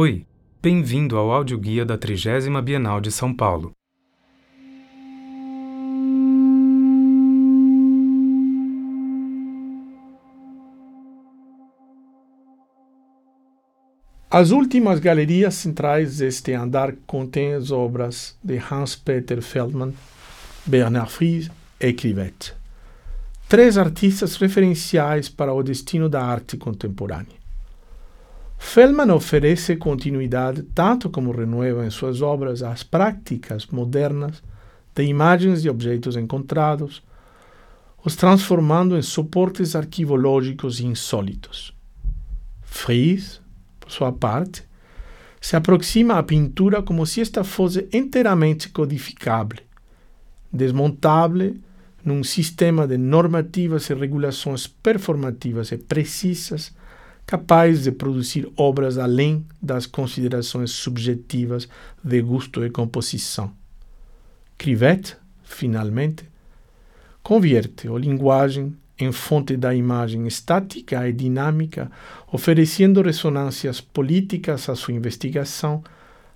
Oi, bem-vindo ao audioguia da 30 Bienal de São Paulo. As últimas galerias centrais deste andar contêm as obras de Hans-Peter Feldmann, Bernard Fries e Crivette, três artistas referenciais para o destino da arte contemporânea. Feldman oferece continuidade, tanto como renueva em suas obras as práticas modernas de imagens e objetos encontrados, os transformando em suportes arquivológicos insólitos. Fries, por sua parte, se aproxima à pintura como se esta fosse inteiramente codificável, desmontável num sistema de normativas e regulações performativas e precisas, capaz de produzir obras além das considerações subjetivas de gosto e composição. Crivette, finalmente, convierte a linguagem em fonte da imagem estática e dinâmica, oferecendo ressonâncias políticas à sua investigação,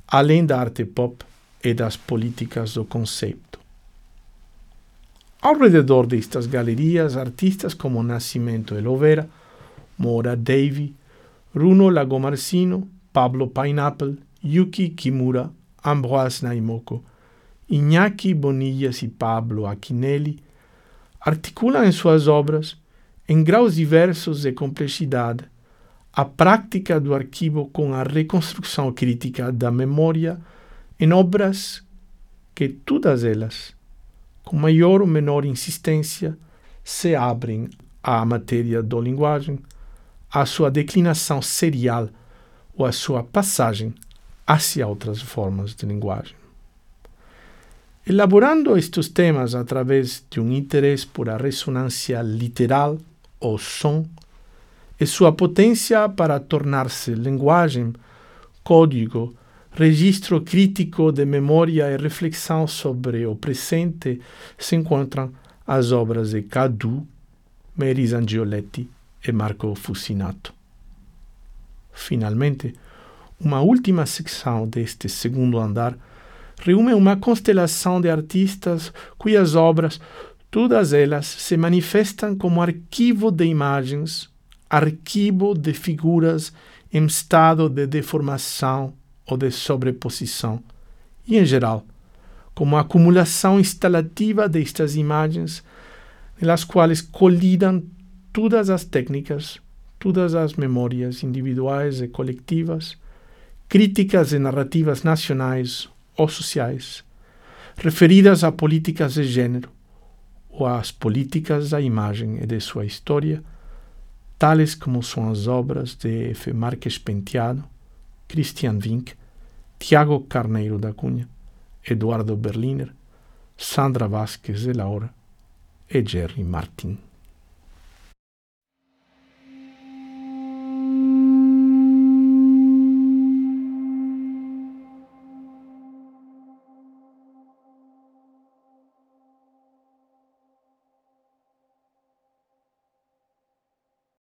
além da arte pop e das políticas do conceito. Ao redor destas galerias, artistas como Nascimento e Lovera, Mora Davy, Runo Lagomarsino, Pablo Pineapple, Yuki Kimura, Ambroise Naimoko, Iñaki Bonillas e Pablo Aquinelli articulam em suas obras, em graus diversos de complexidade, a prática do arquivo com a reconstrução crítica da memória em obras que todas elas, com maior ou menor insistência, se abrem à matéria da linguagem, à sua declinação serial ou à sua passagem hacia outras formas de linguagem. Elaborando estes temas através de um interesse por a ressonância literal ou som e sua potência para tornar-se linguagem, código, registro crítico de memória e reflexão sobre o presente, se encontram as obras de Cadu, Meris Angioletti e Marco Fusinato. Finalmente, uma última secção deste segundo andar reúne uma constelação de artistas cujas obras, todas elas, se manifestam como arquivo de imagens, arquivo de figuras em estado de deformação ou de sobreposição, e, em geral, como acumulação instalativa destas imagens, nas quais colidam todas as técnicas, todas as memórias individuais e coletivas, críticas e narrativas nacionais ou sociais, referidas a políticas de gênero ou às políticas da imagem e de sua história, tales como são as obras de F. Marques Penteado, Christian Wink, Tiago Carneiro da Cunha, Eduardo Berliner, Sandra Vasquez de Laura e Jerry Martin.